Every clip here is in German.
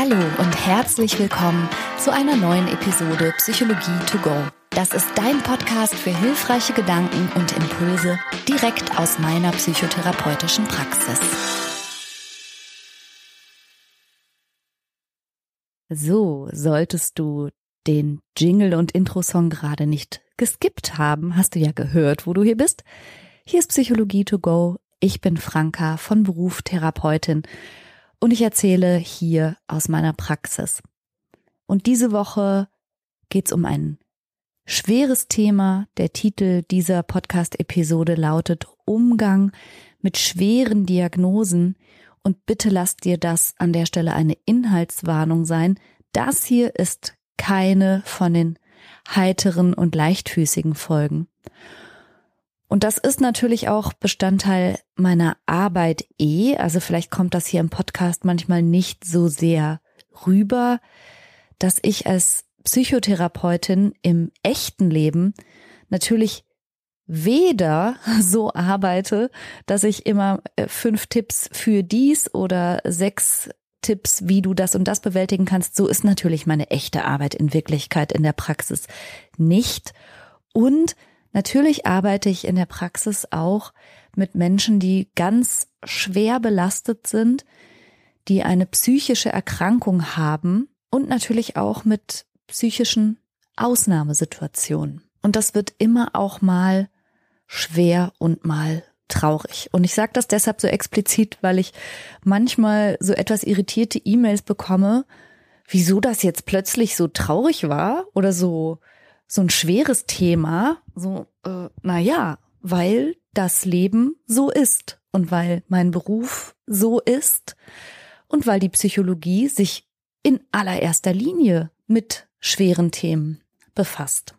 Hallo und herzlich willkommen zu einer neuen Episode Psychologie to go. Das ist dein Podcast für hilfreiche Gedanken und Impulse direkt aus meiner psychotherapeutischen Praxis. So, solltest du den Jingle und Intro-Song gerade nicht geskippt haben, hast du ja gehört, wo du hier bist. Hier ist Psychologie to go. Ich bin Franka von Beruf Therapeutin und ich erzähle hier aus meiner Praxis. Und diese Woche geht's um ein schweres Thema. Der Titel dieser Podcast-Episode lautet Umgang mit schweren Diagnosen. Und bitte lasst dir das an der Stelle eine Inhaltswarnung sein. Das hier ist keine von den heiteren und leichtfüßigen Folgen. Und das ist natürlich auch Bestandteil meiner Arbeit eh. Also vielleicht kommt das hier im Podcast manchmal nicht so sehr rüber, dass ich als Psychotherapeutin im echten Leben natürlich weder so arbeite, dass ich immer äh, fünf Tipps für dies oder sechs Tipps, wie du das und das bewältigen kannst. So ist natürlich meine echte Arbeit in Wirklichkeit in der Praxis nicht. Und natürlich arbeite ich in der Praxis auch mit Menschen, die ganz schwer belastet sind, die eine psychische Erkrankung haben und natürlich auch mit psychischen Ausnahmesituationen. Und das wird immer auch mal schwer und mal traurig. Und ich sage das deshalb so explizit, weil ich manchmal so etwas irritierte E-Mails bekomme, wieso das jetzt plötzlich so traurig war oder so so ein schweres Thema. So, äh, na ja, weil das Leben so ist und weil mein Beruf so ist und weil die Psychologie sich in allererster Linie mit schweren Themen befasst.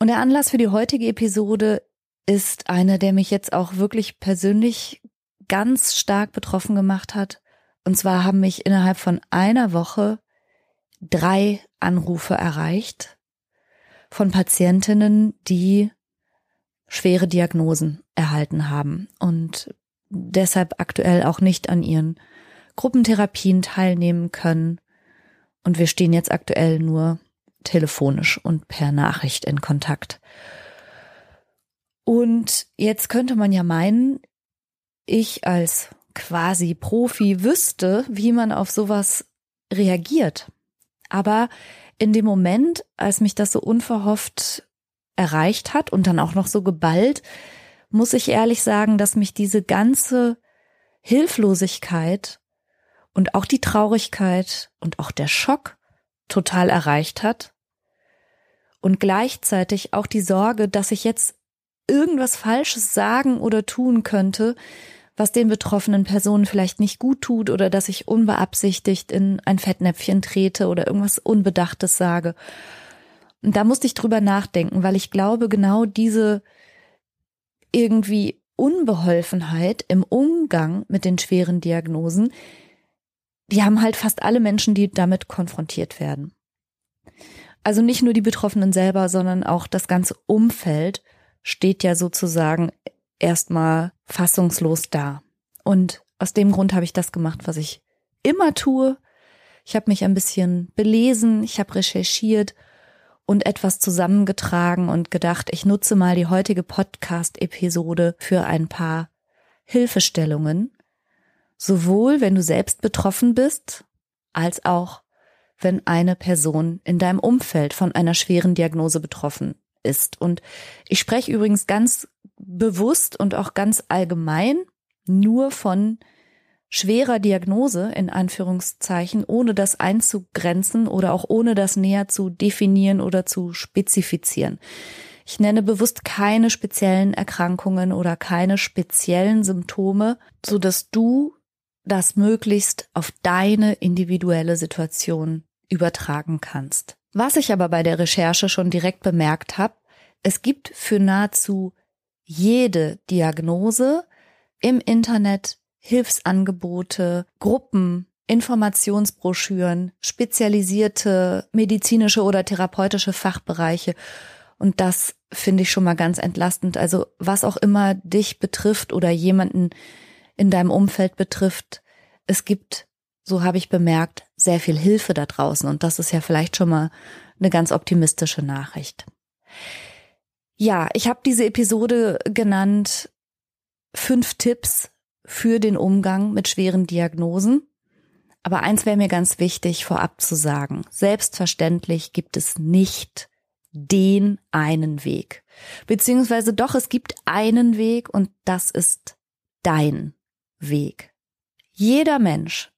Und der Anlass für die heutige Episode ist einer, der mich jetzt auch wirklich persönlich ganz stark betroffen gemacht hat. Und zwar haben mich innerhalb von einer Woche drei Anrufe erreicht von Patientinnen, die schwere Diagnosen erhalten haben und deshalb aktuell auch nicht an ihren Gruppentherapien teilnehmen können. Und wir stehen jetzt aktuell nur telefonisch und per Nachricht in Kontakt. Und jetzt könnte man ja meinen, ich als quasi Profi wüsste, wie man auf sowas reagiert. Aber in dem Moment, als mich das so unverhofft erreicht hat und dann auch noch so geballt, muss ich ehrlich sagen, dass mich diese ganze Hilflosigkeit und auch die Traurigkeit und auch der Schock total erreicht hat. Und gleichzeitig auch die Sorge, dass ich jetzt irgendwas Falsches sagen oder tun könnte, was den betroffenen Personen vielleicht nicht gut tut oder dass ich unbeabsichtigt in ein Fettnäpfchen trete oder irgendwas Unbedachtes sage. Und da musste ich drüber nachdenken, weil ich glaube, genau diese irgendwie Unbeholfenheit im Umgang mit den schweren Diagnosen, die haben halt fast alle Menschen, die damit konfrontiert werden. Also nicht nur die Betroffenen selber, sondern auch das ganze Umfeld steht ja sozusagen erstmal fassungslos da. Und aus dem Grund habe ich das gemacht, was ich immer tue. Ich habe mich ein bisschen belesen, ich habe recherchiert und etwas zusammengetragen und gedacht, ich nutze mal die heutige Podcast-Episode für ein paar Hilfestellungen, sowohl wenn du selbst betroffen bist, als auch wenn eine Person in deinem Umfeld von einer schweren Diagnose betroffen ist. Und ich spreche übrigens ganz bewusst und auch ganz allgemein nur von schwerer Diagnose in Anführungszeichen, ohne das einzugrenzen oder auch ohne das näher zu definieren oder zu spezifizieren. Ich nenne bewusst keine speziellen Erkrankungen oder keine speziellen Symptome, so dass du das möglichst auf deine individuelle Situation übertragen kannst. Was ich aber bei der Recherche schon direkt bemerkt habe, es gibt für nahezu jede Diagnose im Internet Hilfsangebote, Gruppen, Informationsbroschüren, spezialisierte medizinische oder therapeutische Fachbereiche. Und das finde ich schon mal ganz entlastend. Also was auch immer dich betrifft oder jemanden in deinem Umfeld betrifft, es gibt so habe ich bemerkt, sehr viel Hilfe da draußen. Und das ist ja vielleicht schon mal eine ganz optimistische Nachricht. Ja, ich habe diese Episode genannt fünf Tipps für den Umgang mit schweren Diagnosen. Aber eins wäre mir ganz wichtig vorab zu sagen. Selbstverständlich gibt es nicht den einen Weg. Beziehungsweise doch, es gibt einen Weg und das ist dein Weg. Jeder Mensch,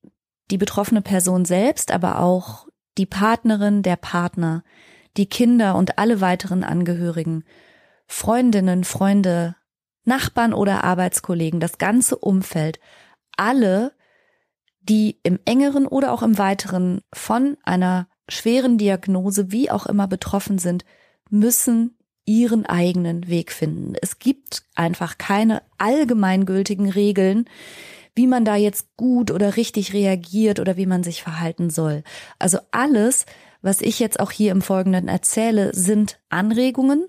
die betroffene Person selbst, aber auch die Partnerin, der Partner, die Kinder und alle weiteren Angehörigen, Freundinnen, Freunde, Nachbarn oder Arbeitskollegen, das ganze Umfeld, alle, die im engeren oder auch im weiteren von einer schweren Diagnose, wie auch immer betroffen sind, müssen ihren eigenen Weg finden. Es gibt einfach keine allgemeingültigen Regeln, wie man da jetzt gut oder richtig reagiert oder wie man sich verhalten soll. Also alles, was ich jetzt auch hier im Folgenden erzähle, sind Anregungen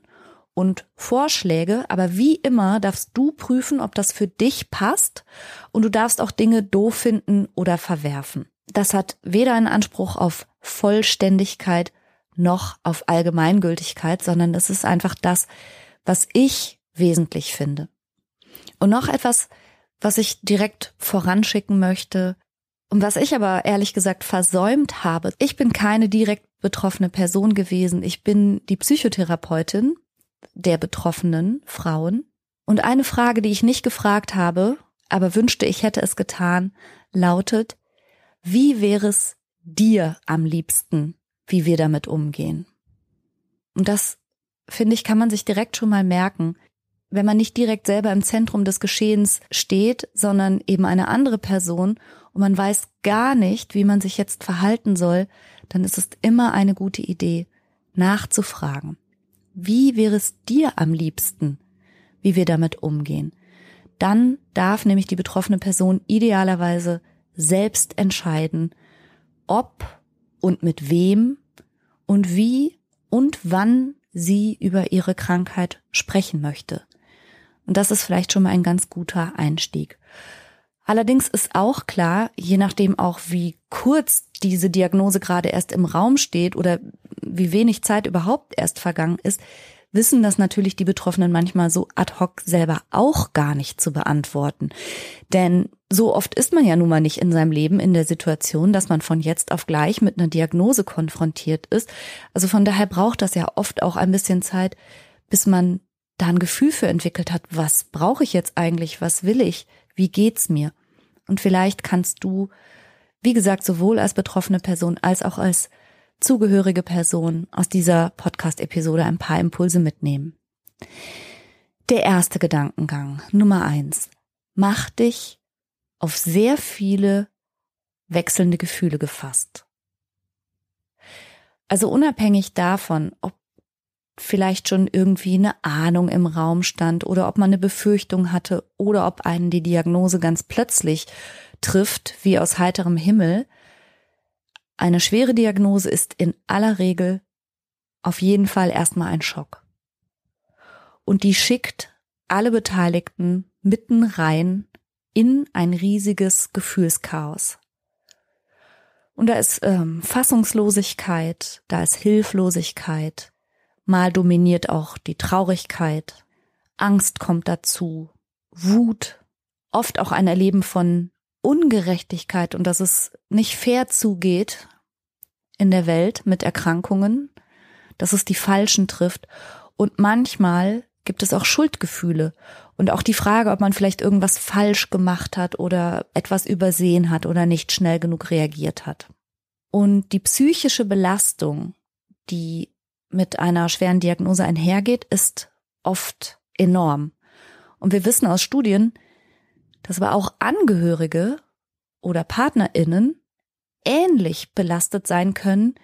und Vorschläge, aber wie immer darfst du prüfen, ob das für dich passt und du darfst auch Dinge doof finden oder verwerfen. Das hat weder einen Anspruch auf Vollständigkeit noch auf Allgemeingültigkeit, sondern es ist einfach das, was ich wesentlich finde. Und noch etwas, was ich direkt voranschicken möchte und was ich aber ehrlich gesagt versäumt habe. Ich bin keine direkt betroffene Person gewesen. Ich bin die Psychotherapeutin der betroffenen Frauen. Und eine Frage, die ich nicht gefragt habe, aber wünschte, ich hätte es getan, lautet, wie wäre es dir am liebsten, wie wir damit umgehen? Und das, finde ich, kann man sich direkt schon mal merken. Wenn man nicht direkt selber im Zentrum des Geschehens steht, sondern eben eine andere Person und man weiß gar nicht, wie man sich jetzt verhalten soll, dann ist es immer eine gute Idee, nachzufragen. Wie wäre es dir am liebsten, wie wir damit umgehen? Dann darf nämlich die betroffene Person idealerweise selbst entscheiden, ob und mit wem und wie und wann sie über ihre Krankheit sprechen möchte. Und das ist vielleicht schon mal ein ganz guter Einstieg. Allerdings ist auch klar, je nachdem auch wie kurz diese Diagnose gerade erst im Raum steht oder wie wenig Zeit überhaupt erst vergangen ist, wissen das natürlich die Betroffenen manchmal so ad hoc selber auch gar nicht zu beantworten. Denn so oft ist man ja nun mal nicht in seinem Leben in der Situation, dass man von jetzt auf gleich mit einer Diagnose konfrontiert ist. Also von daher braucht das ja oft auch ein bisschen Zeit, bis man da ein Gefühl für entwickelt hat, was brauche ich jetzt eigentlich, was will ich, wie geht's mir? Und vielleicht kannst du, wie gesagt, sowohl als betroffene Person als auch als zugehörige Person aus dieser Podcast-Episode ein paar Impulse mitnehmen. Der erste Gedankengang, Nummer eins. Mach dich auf sehr viele wechselnde Gefühle gefasst. Also unabhängig davon, ob vielleicht schon irgendwie eine Ahnung im Raum stand oder ob man eine Befürchtung hatte oder ob einen die Diagnose ganz plötzlich trifft, wie aus heiterem Himmel, eine schwere Diagnose ist in aller Regel auf jeden Fall erstmal ein Schock. Und die schickt alle Beteiligten mitten rein in ein riesiges Gefühlschaos. Und da ist ähm, Fassungslosigkeit, da ist Hilflosigkeit, mal dominiert auch die Traurigkeit, Angst kommt dazu, Wut, oft auch ein Erleben von Ungerechtigkeit und dass es nicht fair zugeht in der Welt mit Erkrankungen, dass es die Falschen trifft. Und manchmal gibt es auch Schuldgefühle und auch die Frage, ob man vielleicht irgendwas falsch gemacht hat oder etwas übersehen hat oder nicht schnell genug reagiert hat. Und die psychische Belastung, die mit einer schweren Diagnose einhergeht, ist oft enorm. Und wir wissen aus Studien, dass aber auch Angehörige oder Partnerinnen ähnlich belastet sein können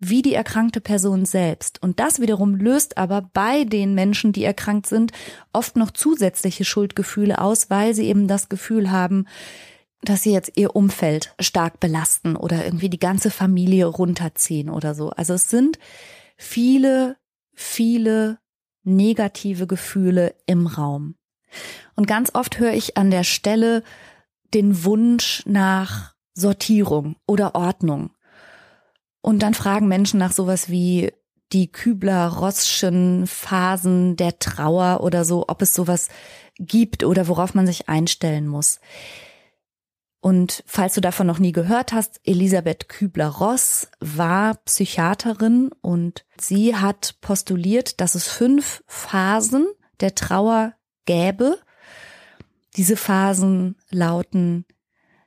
wie die erkrankte Person selbst. Und das wiederum löst aber bei den Menschen, die erkrankt sind, oft noch zusätzliche Schuldgefühle aus, weil sie eben das Gefühl haben, dass sie jetzt ihr Umfeld stark belasten oder irgendwie die ganze Familie runterziehen oder so. Also es sind viele, viele negative Gefühle im Raum. Und ganz oft höre ich an der Stelle den Wunsch nach Sortierung oder Ordnung. Und dann fragen Menschen nach sowas wie die Kübler-Rossschen Phasen der Trauer oder so, ob es sowas gibt oder worauf man sich einstellen muss. Und falls du davon noch nie gehört hast, Elisabeth Kübler-Ross war Psychiaterin und sie hat postuliert, dass es fünf Phasen der Trauer gäbe. Diese Phasen lauten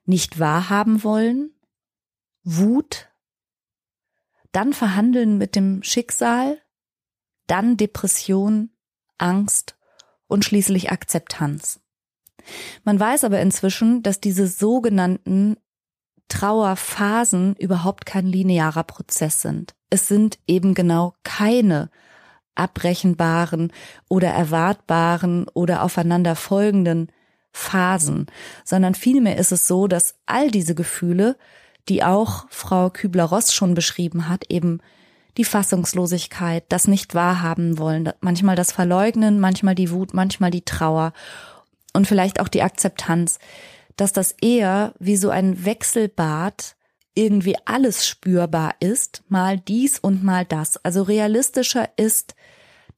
nicht wahrhaben wollen, Wut, dann verhandeln mit dem Schicksal, dann Depression, Angst und schließlich Akzeptanz. Man weiß aber inzwischen, dass diese sogenannten Trauerphasen überhaupt kein linearer Prozess sind. Es sind eben genau keine abbrechenbaren oder erwartbaren oder aufeinander folgenden Phasen, sondern vielmehr ist es so, dass all diese Gefühle, die auch Frau Kübler-Ross schon beschrieben hat, eben die Fassungslosigkeit, das nicht wahrhaben wollen, manchmal das Verleugnen, manchmal die Wut, manchmal die Trauer und vielleicht auch die Akzeptanz, dass das eher wie so ein Wechselbad irgendwie alles spürbar ist, mal dies und mal das. Also realistischer ist,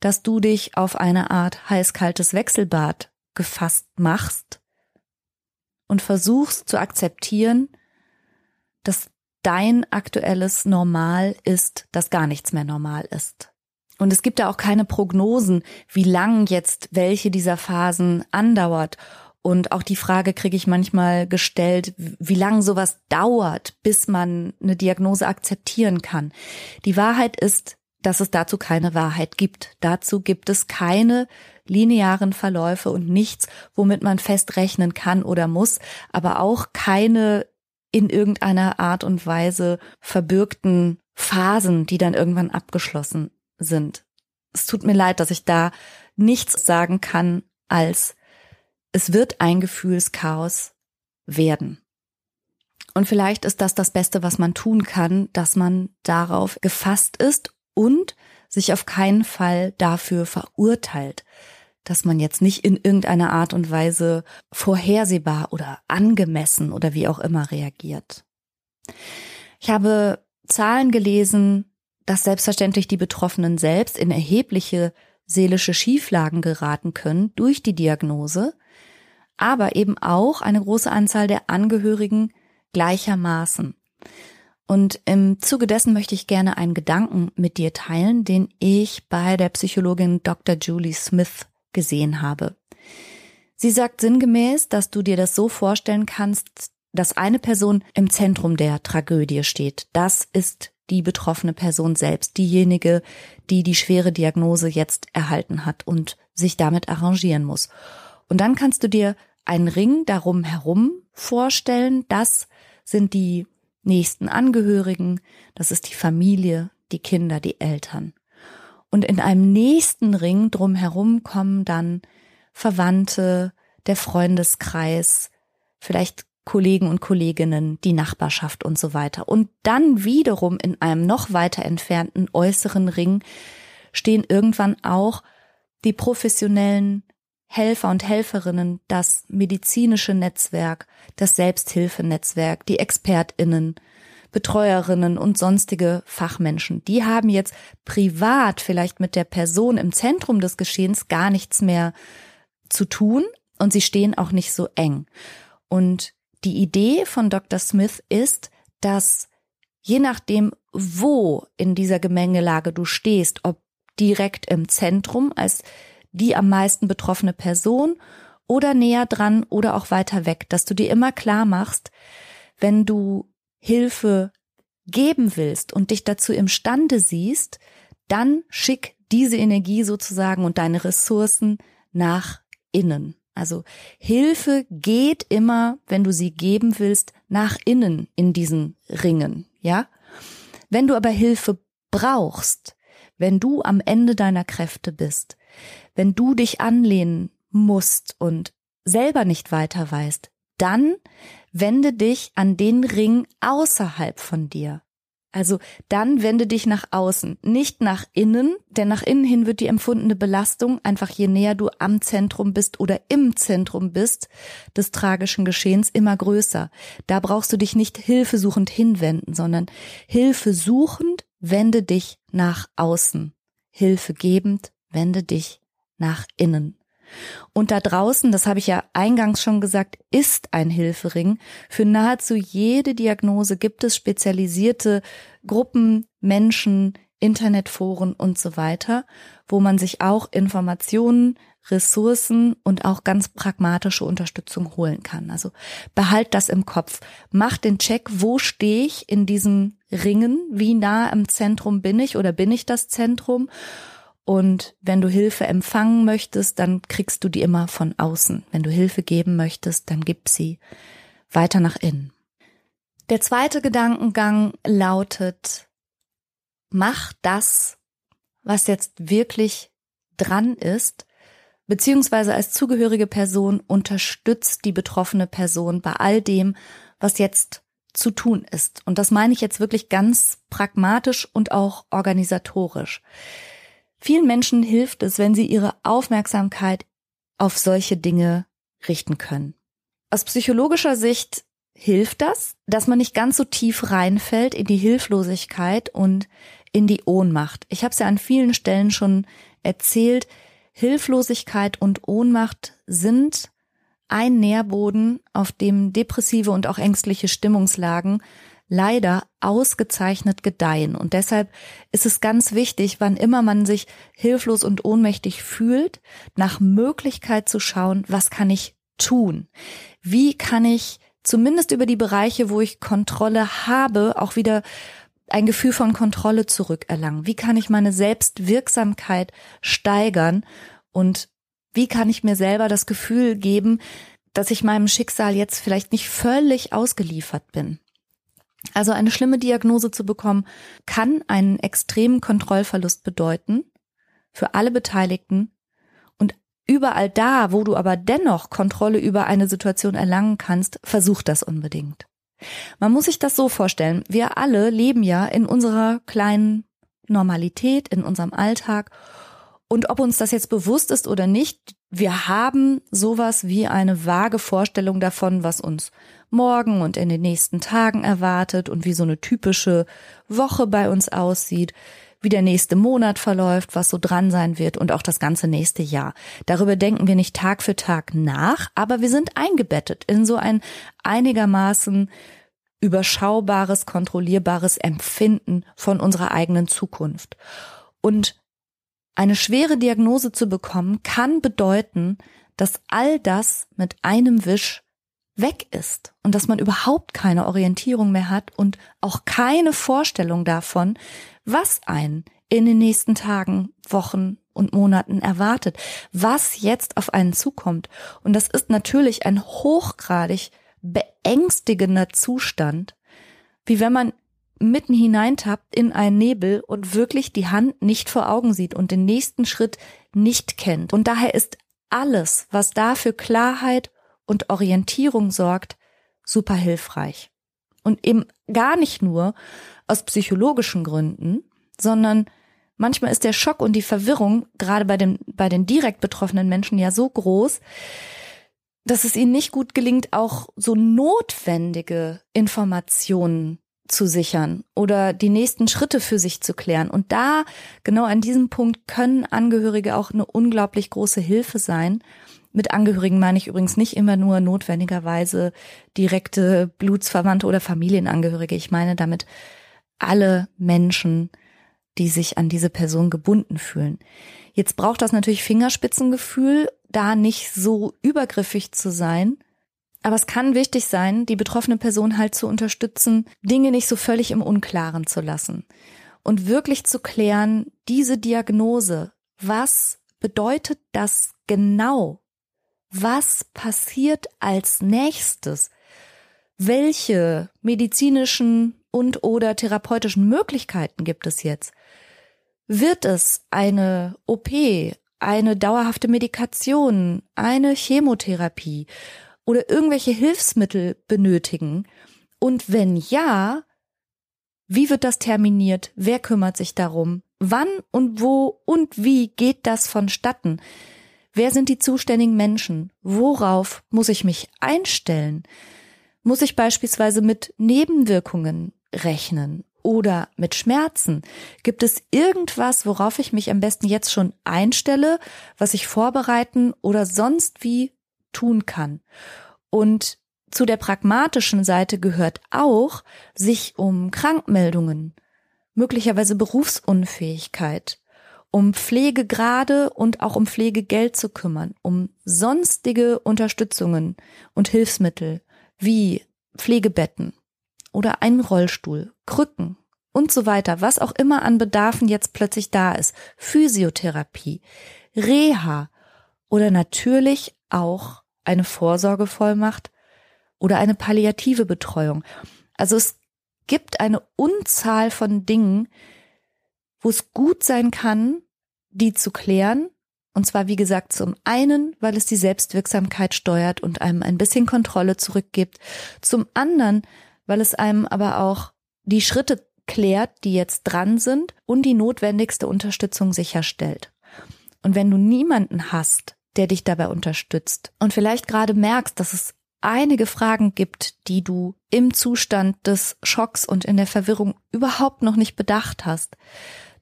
dass du dich auf eine Art heiß-kaltes Wechselbad gefasst machst und versuchst zu akzeptieren, dass dein aktuelles Normal ist, dass gar nichts mehr normal ist. Und es gibt da auch keine Prognosen, wie lang jetzt welche dieser Phasen andauert. Und auch die Frage kriege ich manchmal gestellt, wie lang sowas dauert, bis man eine Diagnose akzeptieren kann. Die Wahrheit ist, dass es dazu keine Wahrheit gibt. Dazu gibt es keine linearen Verläufe und nichts, womit man festrechnen kann oder muss, aber auch keine in irgendeiner Art und Weise verbürgten Phasen, die dann irgendwann abgeschlossen sind. Es tut mir leid, dass ich da nichts sagen kann, als es wird ein Gefühlschaos werden. Und vielleicht ist das das Beste, was man tun kann, dass man darauf gefasst ist und sich auf keinen Fall dafür verurteilt, dass man jetzt nicht in irgendeiner Art und Weise vorhersehbar oder angemessen oder wie auch immer reagiert. Ich habe Zahlen gelesen, dass selbstverständlich die Betroffenen selbst in erhebliche seelische Schieflagen geraten können durch die Diagnose, aber eben auch eine große Anzahl der Angehörigen gleichermaßen. Und im Zuge dessen möchte ich gerne einen Gedanken mit dir teilen, den ich bei der Psychologin Dr. Julie Smith gesehen habe. Sie sagt sinngemäß, dass du dir das so vorstellen kannst, dass eine Person im Zentrum der Tragödie steht. Das ist die betroffene Person selbst, diejenige, die die schwere Diagnose jetzt erhalten hat und sich damit arrangieren muss. Und dann kannst du dir einen Ring darum herum vorstellen. Das sind die nächsten Angehörigen, das ist die Familie, die Kinder, die Eltern. Und in einem nächsten Ring drumherum kommen dann Verwandte, der Freundeskreis, vielleicht Kollegen und Kolleginnen, die Nachbarschaft und so weiter. Und dann wiederum in einem noch weiter entfernten äußeren Ring stehen irgendwann auch die professionellen Helfer und Helferinnen, das medizinische Netzwerk, das Selbsthilfenetzwerk, die Expertinnen, Betreuerinnen und sonstige Fachmenschen. Die haben jetzt privat vielleicht mit der Person im Zentrum des Geschehens gar nichts mehr zu tun und sie stehen auch nicht so eng. Und die Idee von Dr. Smith ist, dass je nachdem, wo in dieser Gemengelage du stehst, ob direkt im Zentrum als die am meisten betroffene Person oder näher dran oder auch weiter weg, dass du dir immer klar machst, wenn du Hilfe geben willst und dich dazu imstande siehst, dann schick diese Energie sozusagen und deine Ressourcen nach innen. Also Hilfe geht immer, wenn du sie geben willst, nach innen in diesen Ringen, ja? Wenn du aber Hilfe brauchst, wenn du am Ende deiner Kräfte bist, wenn du dich anlehnen musst und selber nicht weiter weißt, dann wende dich an den Ring außerhalb von dir. Also dann wende dich nach außen, nicht nach innen, denn nach innen hin wird die empfundene Belastung einfach je näher du am Zentrum bist oder im Zentrum bist des tragischen Geschehens immer größer. Da brauchst du dich nicht hilfesuchend hinwenden, sondern hilfesuchend wende dich nach außen. Hilfe gebend wende dich nach innen. Und da draußen, das habe ich ja eingangs schon gesagt, ist ein Hilfering. Für nahezu jede Diagnose gibt es spezialisierte Gruppen, Menschen, Internetforen und so weiter, wo man sich auch Informationen, Ressourcen und auch ganz pragmatische Unterstützung holen kann. Also behalt das im Kopf. Mach den Check, wo stehe ich in diesem Ringen? Wie nah im Zentrum bin ich oder bin ich das Zentrum? Und wenn du Hilfe empfangen möchtest, dann kriegst du die immer von außen. Wenn du Hilfe geben möchtest, dann gib sie weiter nach innen. Der zweite Gedankengang lautet, mach das, was jetzt wirklich dran ist, beziehungsweise als zugehörige Person unterstützt die betroffene Person bei all dem, was jetzt zu tun ist. Und das meine ich jetzt wirklich ganz pragmatisch und auch organisatorisch. Vielen Menschen hilft es, wenn sie ihre Aufmerksamkeit auf solche Dinge richten können. Aus psychologischer Sicht hilft das, dass man nicht ganz so tief reinfällt in die Hilflosigkeit und in die Ohnmacht. Ich habe es ja an vielen Stellen schon erzählt. Hilflosigkeit und Ohnmacht sind ein Nährboden, auf dem depressive und auch ängstliche Stimmungslagen leider ausgezeichnet gedeihen. Und deshalb ist es ganz wichtig, wann immer man sich hilflos und ohnmächtig fühlt, nach Möglichkeit zu schauen, was kann ich tun? Wie kann ich zumindest über die Bereiche, wo ich Kontrolle habe, auch wieder ein Gefühl von Kontrolle zurückerlangen? Wie kann ich meine Selbstwirksamkeit steigern? Und wie kann ich mir selber das Gefühl geben, dass ich meinem Schicksal jetzt vielleicht nicht völlig ausgeliefert bin? Also eine schlimme Diagnose zu bekommen, kann einen extremen Kontrollverlust bedeuten für alle Beteiligten. Und überall da, wo du aber dennoch Kontrolle über eine Situation erlangen kannst, versuch das unbedingt. Man muss sich das so vorstellen. Wir alle leben ja in unserer kleinen Normalität, in unserem Alltag. Und ob uns das jetzt bewusst ist oder nicht, wir haben sowas wie eine vage Vorstellung davon, was uns morgen und in den nächsten Tagen erwartet und wie so eine typische Woche bei uns aussieht, wie der nächste Monat verläuft, was so dran sein wird und auch das ganze nächste Jahr. Darüber denken wir nicht Tag für Tag nach, aber wir sind eingebettet in so ein einigermaßen überschaubares, kontrollierbares Empfinden von unserer eigenen Zukunft. Und eine schwere Diagnose zu bekommen, kann bedeuten, dass all das mit einem Wisch weg ist und dass man überhaupt keine Orientierung mehr hat und auch keine Vorstellung davon, was einen in den nächsten Tagen, Wochen und Monaten erwartet, was jetzt auf einen zukommt. Und das ist natürlich ein hochgradig beängstigender Zustand, wie wenn man mitten hineintappt in einen Nebel und wirklich die Hand nicht vor Augen sieht und den nächsten Schritt nicht kennt. Und daher ist alles, was da für Klarheit und Orientierung sorgt, super hilfreich. Und eben gar nicht nur aus psychologischen Gründen, sondern manchmal ist der Schock und die Verwirrung gerade bei den, bei den direkt betroffenen Menschen ja so groß, dass es ihnen nicht gut gelingt, auch so notwendige Informationen zu sichern oder die nächsten Schritte für sich zu klären. Und da, genau an diesem Punkt, können Angehörige auch eine unglaublich große Hilfe sein, mit Angehörigen meine ich übrigens nicht immer nur notwendigerweise direkte Blutsverwandte oder Familienangehörige. Ich meine damit alle Menschen, die sich an diese Person gebunden fühlen. Jetzt braucht das natürlich Fingerspitzengefühl, da nicht so übergriffig zu sein. Aber es kann wichtig sein, die betroffene Person halt zu unterstützen, Dinge nicht so völlig im Unklaren zu lassen und wirklich zu klären, diese Diagnose, was bedeutet das genau? Was passiert als nächstes? Welche medizinischen und oder therapeutischen Möglichkeiten gibt es jetzt? Wird es eine OP, eine dauerhafte Medikation, eine Chemotherapie oder irgendwelche Hilfsmittel benötigen? Und wenn ja, Wie wird das terminiert? Wer kümmert sich darum? Wann und wo und wie geht das vonstatten? Wer sind die zuständigen Menschen? Worauf muss ich mich einstellen? Muss ich beispielsweise mit Nebenwirkungen rechnen oder mit Schmerzen? Gibt es irgendwas, worauf ich mich am besten jetzt schon einstelle, was ich vorbereiten oder sonst wie tun kann? Und zu der pragmatischen Seite gehört auch, sich um Krankmeldungen, möglicherweise Berufsunfähigkeit, um Pflegegrade und auch um Pflegegeld zu kümmern, um sonstige Unterstützungen und Hilfsmittel wie Pflegebetten oder einen Rollstuhl, Krücken und so weiter, was auch immer an Bedarfen jetzt plötzlich da ist, Physiotherapie, Reha oder natürlich auch eine Vorsorgevollmacht oder eine palliative Betreuung. Also es gibt eine Unzahl von Dingen, wo es gut sein kann, die zu klären. Und zwar, wie gesagt, zum einen, weil es die Selbstwirksamkeit steuert und einem ein bisschen Kontrolle zurückgibt. Zum anderen, weil es einem aber auch die Schritte klärt, die jetzt dran sind und die notwendigste Unterstützung sicherstellt. Und wenn du niemanden hast, der dich dabei unterstützt und vielleicht gerade merkst, dass es einige Fragen gibt, die du im Zustand des Schocks und in der Verwirrung überhaupt noch nicht bedacht hast,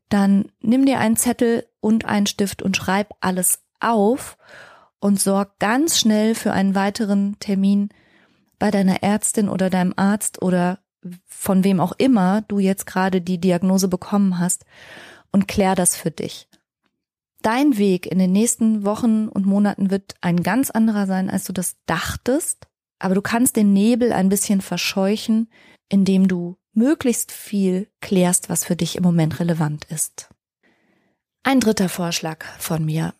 dann nimm dir einen Zettel und einen Stift und schreib alles auf und sorg ganz schnell für einen weiteren Termin bei deiner Ärztin oder deinem Arzt oder von wem auch immer du jetzt gerade die Diagnose bekommen hast und klär das für dich. Dein Weg in den nächsten Wochen und Monaten wird ein ganz anderer sein, als du das dachtest, aber du kannst den Nebel ein bisschen verscheuchen, indem du möglichst viel klärst, was für dich im Moment relevant ist. Ein dritter Vorschlag von mir.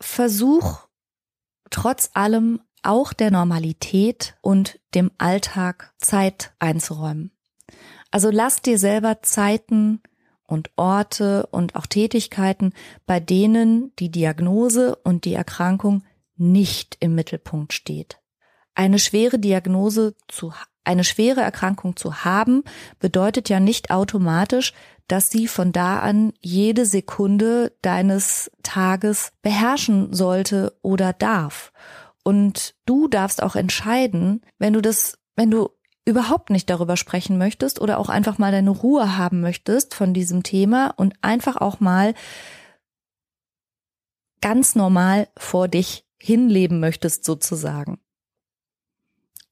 Versuch trotz allem auch der Normalität und dem Alltag Zeit einzuräumen. Also lass dir selber Zeiten und Orte und auch Tätigkeiten, bei denen die Diagnose und die Erkrankung nicht im Mittelpunkt steht. Eine schwere Diagnose zu eine schwere Erkrankung zu haben, bedeutet ja nicht automatisch, dass sie von da an jede Sekunde deines Tages beherrschen sollte oder darf. Und du darfst auch entscheiden, wenn du das, wenn du überhaupt nicht darüber sprechen möchtest oder auch einfach mal deine Ruhe haben möchtest von diesem Thema und einfach auch mal ganz normal vor dich hinleben möchtest sozusagen.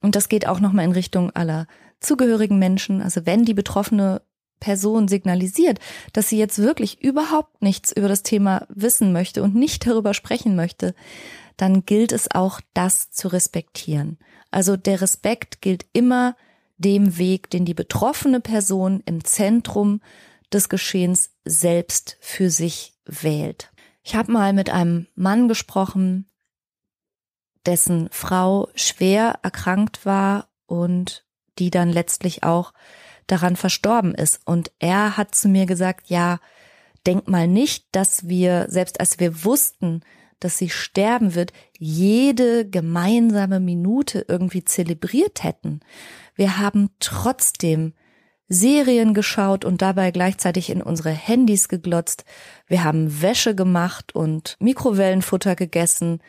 Und das geht auch nochmal in Richtung aller zugehörigen Menschen. Also wenn die betroffene Person signalisiert, dass sie jetzt wirklich überhaupt nichts über das Thema wissen möchte und nicht darüber sprechen möchte, dann gilt es auch, das zu respektieren. Also der Respekt gilt immer dem Weg, den die betroffene Person im Zentrum des Geschehens selbst für sich wählt. Ich habe mal mit einem Mann gesprochen, dessen Frau schwer erkrankt war und die dann letztlich auch daran verstorben ist. Und er hat zu mir gesagt, ja, denk mal nicht, dass wir, selbst als wir wussten, dass sie sterben wird, jede gemeinsame Minute irgendwie zelebriert hätten. Wir haben trotzdem Serien geschaut und dabei gleichzeitig in unsere Handys geglotzt. Wir haben Wäsche gemacht und Mikrowellenfutter gegessen.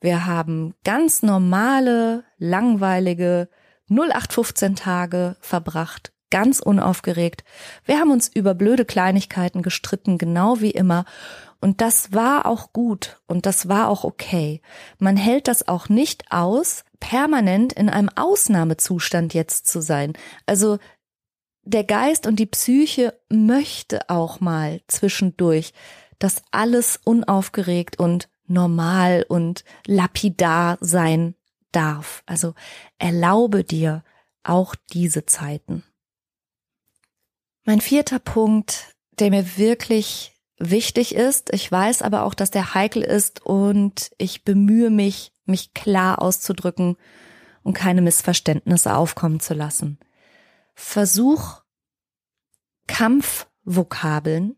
Wir haben ganz normale, langweilige 0815 Tage verbracht, ganz unaufgeregt. Wir haben uns über blöde Kleinigkeiten gestritten, genau wie immer. Und das war auch gut und das war auch okay. Man hält das auch nicht aus, permanent in einem Ausnahmezustand jetzt zu sein. Also der Geist und die Psyche möchte auch mal zwischendurch, dass alles unaufgeregt und normal und lapidar sein darf. Also erlaube dir auch diese Zeiten. Mein vierter Punkt, der mir wirklich wichtig ist. Ich weiß aber auch, dass der heikel ist und ich bemühe mich, mich klar auszudrücken und keine Missverständnisse aufkommen zu lassen. Versuch Kampfvokabeln,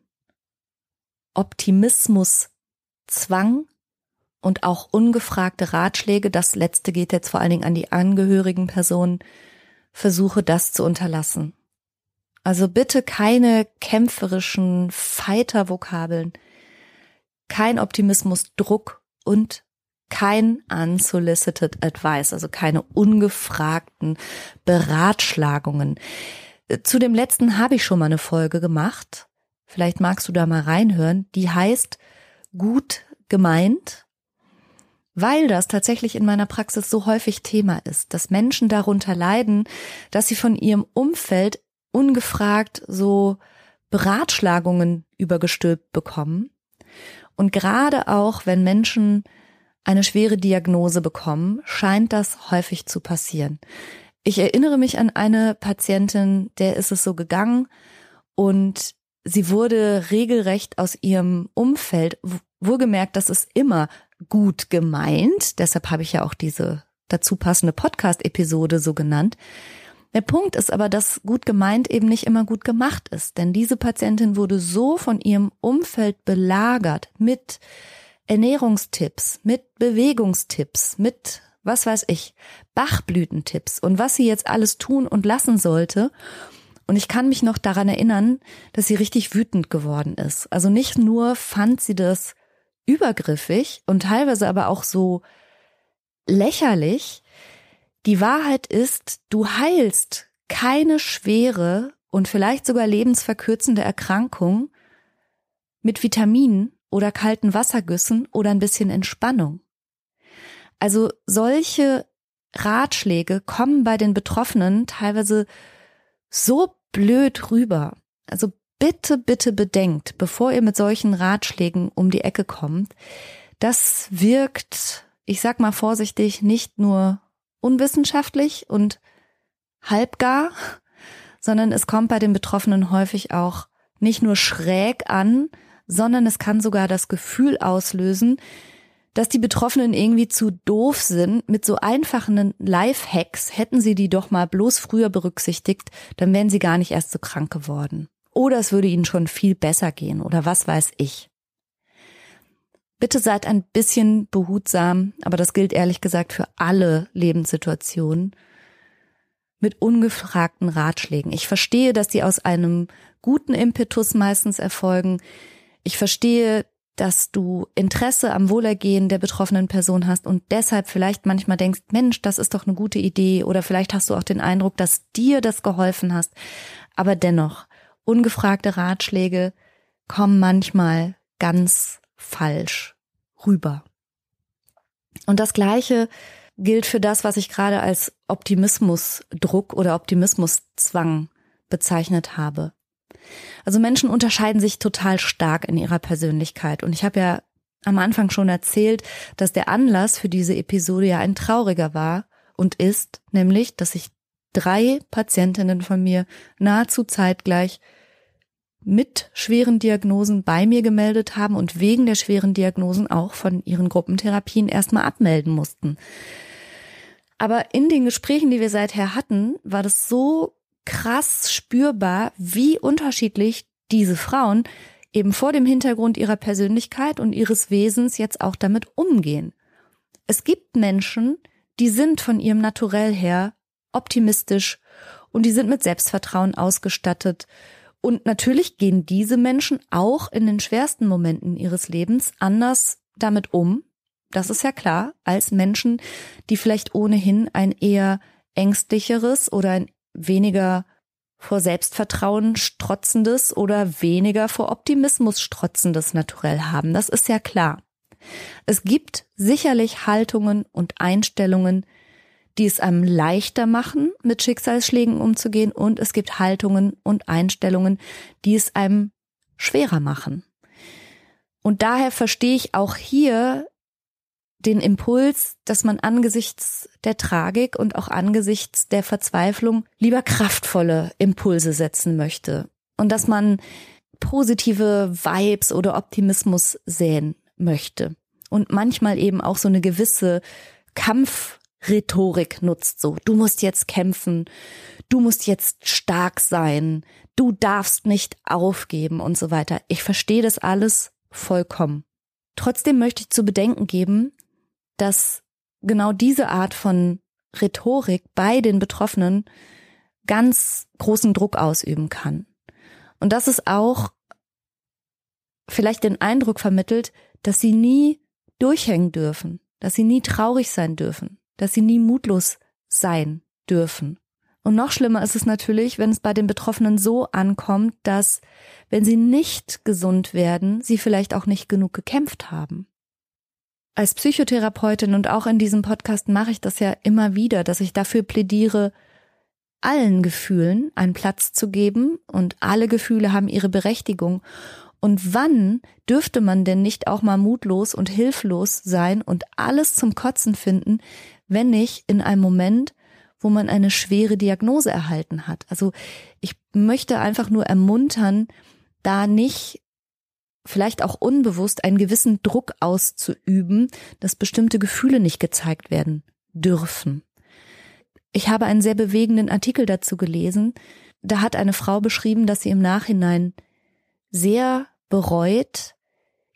Optimismus, Zwang und auch ungefragte Ratschläge, das letzte geht jetzt vor allen Dingen an die angehörigen Personen, versuche das zu unterlassen. Also bitte keine kämpferischen Fighter-Vokabeln, kein Optimismus, Druck und kein unsolicited advice, also keine ungefragten Beratschlagungen. Zu dem letzten habe ich schon mal eine Folge gemacht. Vielleicht magst du da mal reinhören. Die heißt gut gemeint, weil das tatsächlich in meiner Praxis so häufig Thema ist, dass Menschen darunter leiden, dass sie von ihrem Umfeld ungefragt so Beratschlagungen übergestülpt bekommen. Und gerade auch, wenn Menschen eine schwere Diagnose bekommen, scheint das häufig zu passieren. Ich erinnere mich an eine Patientin, der ist es so gegangen und sie wurde regelrecht aus ihrem Umfeld, wohlgemerkt, das ist immer gut gemeint, deshalb habe ich ja auch diese dazu passende Podcast-Episode so genannt. Der Punkt ist aber, dass gut gemeint eben nicht immer gut gemacht ist, denn diese Patientin wurde so von ihrem Umfeld belagert mit Ernährungstipps, mit Bewegungstipps, mit was weiß ich, Bachblütentipps und was sie jetzt alles tun und lassen sollte. Und ich kann mich noch daran erinnern, dass sie richtig wütend geworden ist. Also nicht nur fand sie das übergriffig und teilweise aber auch so lächerlich. Die Wahrheit ist, du heilst keine schwere und vielleicht sogar lebensverkürzende Erkrankung mit Vitaminen oder kalten Wassergüssen oder ein bisschen Entspannung. Also solche Ratschläge kommen bei den Betroffenen teilweise so blöd rüber. Also bitte, bitte bedenkt, bevor ihr mit solchen Ratschlägen um die Ecke kommt, das wirkt, ich sag mal vorsichtig, nicht nur unwissenschaftlich und halbgar, sondern es kommt bei den Betroffenen häufig auch nicht nur schräg an, sondern es kann sogar das Gefühl auslösen, dass die Betroffenen irgendwie zu doof sind. Mit so einfachen Life-Hacks hätten sie die doch mal bloß früher berücksichtigt, dann wären sie gar nicht erst so krank geworden. Oder es würde ihnen schon viel besser gehen oder was weiß ich. Bitte seid ein bisschen behutsam, aber das gilt ehrlich gesagt für alle Lebenssituationen mit ungefragten Ratschlägen. Ich verstehe, dass die aus einem guten Impetus meistens erfolgen. Ich verstehe, dass du Interesse am Wohlergehen der betroffenen Person hast und deshalb vielleicht manchmal denkst, Mensch, das ist doch eine gute Idee oder vielleicht hast du auch den Eindruck, dass dir das geholfen hast. Aber dennoch, ungefragte Ratschläge kommen manchmal ganz falsch rüber. Und das Gleiche gilt für das, was ich gerade als Optimismusdruck oder Optimismuszwang bezeichnet habe. Also Menschen unterscheiden sich total stark in ihrer Persönlichkeit. Und ich habe ja am Anfang schon erzählt, dass der Anlass für diese Episode ja ein trauriger war und ist, nämlich, dass sich drei Patientinnen von mir nahezu zeitgleich mit schweren Diagnosen bei mir gemeldet haben und wegen der schweren Diagnosen auch von ihren Gruppentherapien erstmal abmelden mussten. Aber in den Gesprächen, die wir seither hatten, war das so krass spürbar, wie unterschiedlich diese Frauen eben vor dem Hintergrund ihrer Persönlichkeit und ihres Wesens jetzt auch damit umgehen. Es gibt Menschen, die sind von ihrem Naturell her optimistisch und die sind mit Selbstvertrauen ausgestattet. Und natürlich gehen diese Menschen auch in den schwersten Momenten ihres Lebens anders damit um. Das ist ja klar, als Menschen, die vielleicht ohnehin ein eher ängstlicheres oder ein weniger vor Selbstvertrauen strotzendes oder weniger vor Optimismus strotzendes Naturell haben. Das ist ja klar. Es gibt sicherlich Haltungen und Einstellungen, die es einem leichter machen, mit Schicksalsschlägen umzugehen, und es gibt Haltungen und Einstellungen, die es einem schwerer machen. Und daher verstehe ich auch hier den Impuls, dass man angesichts der Tragik und auch angesichts der Verzweiflung lieber kraftvolle Impulse setzen möchte. Und dass man positive Vibes oder Optimismus säen möchte. Und manchmal eben auch so eine gewisse Kampfrhetorik nutzt, so du musst jetzt kämpfen, du musst jetzt stark sein, du darfst nicht aufgeben und so weiter. Ich verstehe das alles vollkommen. Trotzdem möchte ich zu bedenken geben, dass genau diese Art von Rhetorik bei den Betroffenen ganz großen Druck ausüben kann. Und das ist auch vielleicht den Eindruck vermittelt, dass sie nie durchhängen dürfen, dass sie nie traurig sein dürfen, dass sie nie mutlos sein dürfen. Und noch schlimmer ist es natürlich, wenn es bei den Betroffenen so ankommt, dass, wenn sie nicht gesund werden, sie vielleicht auch nicht genug gekämpft haben. Als Psychotherapeutin und auch in diesem Podcast mache ich das ja immer wieder, dass ich dafür plädiere, allen Gefühlen einen Platz zu geben und alle Gefühle haben ihre Berechtigung. Und wann dürfte man denn nicht auch mal mutlos und hilflos sein und alles zum Kotzen finden, wenn nicht in einem Moment, wo man eine schwere Diagnose erhalten hat? Also ich möchte einfach nur ermuntern, da nicht vielleicht auch unbewusst einen gewissen Druck auszuüben, dass bestimmte Gefühle nicht gezeigt werden dürfen. Ich habe einen sehr bewegenden Artikel dazu gelesen. Da hat eine Frau beschrieben, dass sie im Nachhinein sehr bereut,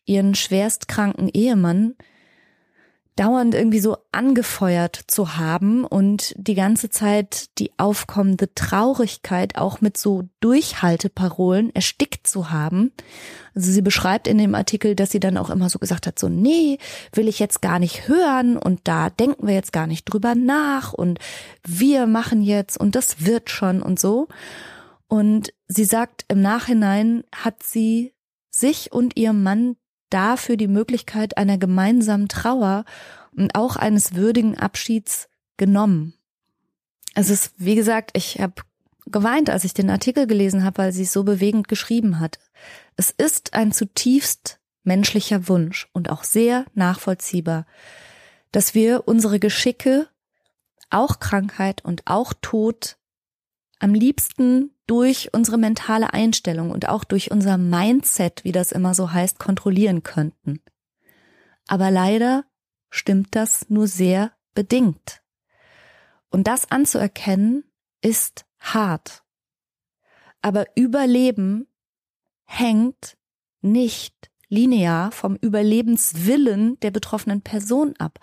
ihren schwerstkranken Ehemann dauernd irgendwie so angefeuert zu haben und die ganze Zeit die aufkommende Traurigkeit auch mit so Durchhalteparolen erstickt zu haben. Also sie beschreibt in dem Artikel, dass sie dann auch immer so gesagt hat, so, nee, will ich jetzt gar nicht hören und da denken wir jetzt gar nicht drüber nach und wir machen jetzt und das wird schon und so. Und sie sagt, im Nachhinein hat sie sich und ihrem Mann dafür die Möglichkeit einer gemeinsamen Trauer und auch eines würdigen Abschieds genommen. Es ist, wie gesagt, ich habe geweint, als ich den Artikel gelesen habe, weil sie es so bewegend geschrieben hat. Es ist ein zutiefst menschlicher Wunsch und auch sehr nachvollziehbar, dass wir unsere Geschicke, auch Krankheit und auch Tod, am liebsten durch unsere mentale Einstellung und auch durch unser Mindset, wie das immer so heißt, kontrollieren könnten. Aber leider stimmt das nur sehr bedingt. Und das anzuerkennen ist hart. Aber Überleben hängt nicht linear vom Überlebenswillen der betroffenen Person ab.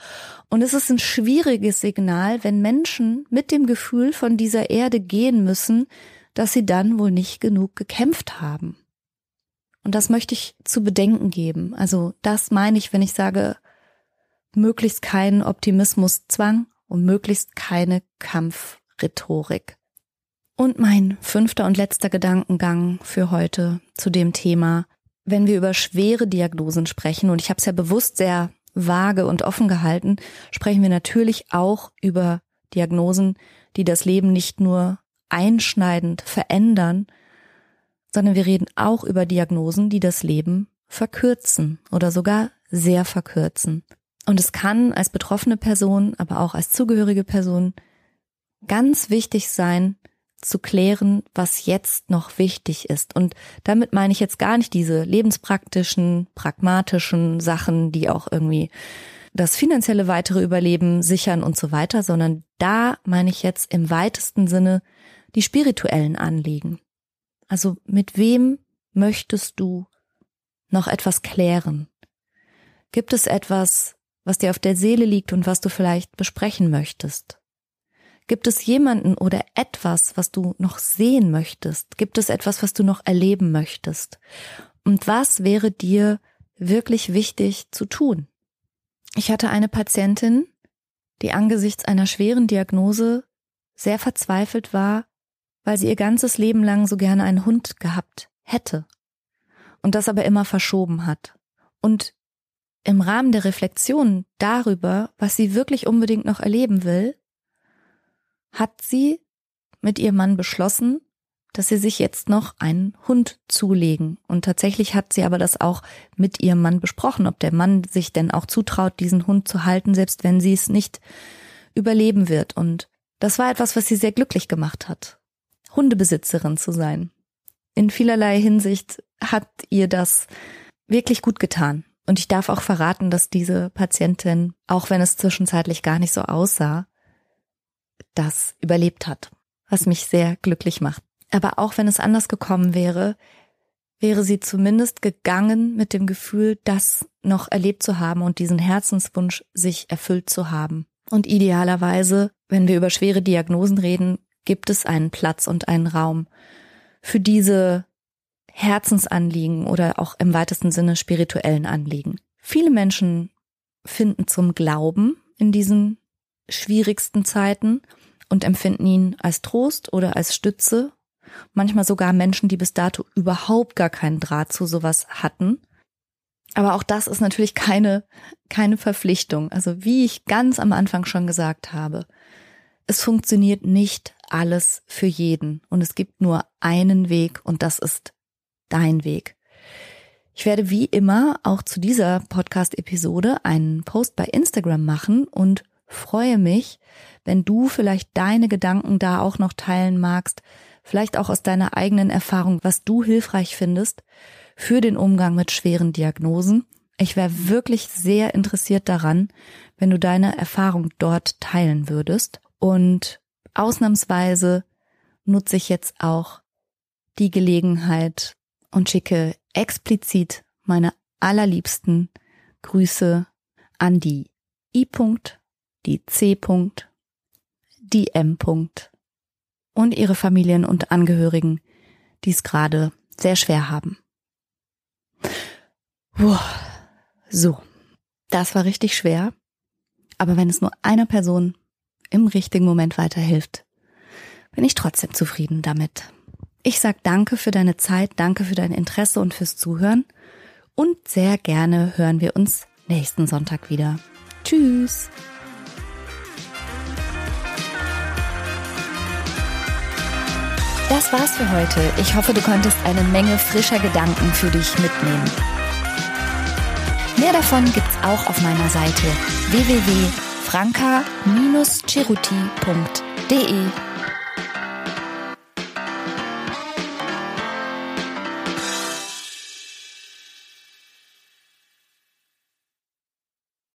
Und es ist ein schwieriges Signal, wenn Menschen mit dem Gefühl von dieser Erde gehen müssen, dass sie dann wohl nicht genug gekämpft haben. Und das möchte ich zu bedenken geben. Also das meine ich, wenn ich sage, möglichst keinen Optimismuszwang und möglichst keine Kampfrhetorik. Und mein fünfter und letzter Gedankengang für heute zu dem Thema, wenn wir über schwere Diagnosen sprechen, und ich habe es ja bewusst sehr vage und offen gehalten, sprechen wir natürlich auch über Diagnosen, die das Leben nicht nur einschneidend verändern, sondern wir reden auch über Diagnosen, die das Leben verkürzen oder sogar sehr verkürzen. Und es kann als betroffene Person, aber auch als zugehörige Person ganz wichtig sein, zu klären, was jetzt noch wichtig ist. Und damit meine ich jetzt gar nicht diese lebenspraktischen, pragmatischen Sachen, die auch irgendwie das finanzielle weitere Überleben sichern und so weiter, sondern da meine ich jetzt im weitesten Sinne die spirituellen Anliegen. Also mit wem möchtest du noch etwas klären? Gibt es etwas, was dir auf der Seele liegt und was du vielleicht besprechen möchtest? Gibt es jemanden oder etwas, was du noch sehen möchtest? Gibt es etwas, was du noch erleben möchtest? Und was wäre dir wirklich wichtig zu tun? Ich hatte eine Patientin, die angesichts einer schweren Diagnose sehr verzweifelt war weil sie ihr ganzes Leben lang so gerne einen Hund gehabt hätte und das aber immer verschoben hat. Und im Rahmen der Reflexion darüber, was sie wirklich unbedingt noch erleben will, hat sie mit ihrem Mann beschlossen, dass sie sich jetzt noch einen Hund zulegen. Und tatsächlich hat sie aber das auch mit ihrem Mann besprochen, ob der Mann sich denn auch zutraut, diesen Hund zu halten, selbst wenn sie es nicht überleben wird. Und das war etwas, was sie sehr glücklich gemacht hat. Hundebesitzerin zu sein. In vielerlei Hinsicht hat ihr das wirklich gut getan. Und ich darf auch verraten, dass diese Patientin, auch wenn es zwischenzeitlich gar nicht so aussah, das überlebt hat, was mich sehr glücklich macht. Aber auch wenn es anders gekommen wäre, wäre sie zumindest gegangen mit dem Gefühl, das noch erlebt zu haben und diesen Herzenswunsch sich erfüllt zu haben. Und idealerweise, wenn wir über schwere Diagnosen reden, gibt es einen Platz und einen Raum für diese Herzensanliegen oder auch im weitesten Sinne spirituellen Anliegen. Viele Menschen finden zum Glauben in diesen schwierigsten Zeiten und empfinden ihn als Trost oder als Stütze. Manchmal sogar Menschen, die bis dato überhaupt gar keinen Draht zu sowas hatten. Aber auch das ist natürlich keine, keine Verpflichtung. Also wie ich ganz am Anfang schon gesagt habe, es funktioniert nicht alles für jeden und es gibt nur einen Weg und das ist dein Weg. Ich werde wie immer auch zu dieser Podcast-Episode einen Post bei Instagram machen und freue mich, wenn du vielleicht deine Gedanken da auch noch teilen magst, vielleicht auch aus deiner eigenen Erfahrung, was du hilfreich findest für den Umgang mit schweren Diagnosen. Ich wäre wirklich sehr interessiert daran, wenn du deine Erfahrung dort teilen würdest. Und ausnahmsweise nutze ich jetzt auch die Gelegenheit und schicke explizit meine allerliebsten Grüße an die I. -Punkt, die C. -Punkt, die M. -Punkt und ihre Familien und Angehörigen, die es gerade sehr schwer haben. Puh. So, das war richtig schwer, aber wenn es nur einer Person im richtigen Moment weiterhilft, bin ich trotzdem zufrieden damit. Ich sag danke für deine Zeit, danke für dein Interesse und fürs Zuhören und sehr gerne hören wir uns nächsten Sonntag wieder. Tschüss! Das war's für heute. Ich hoffe, du konntest eine Menge frischer Gedanken für dich mitnehmen. Mehr davon gibt's auch auf meiner Seite www.franca-ceruti.de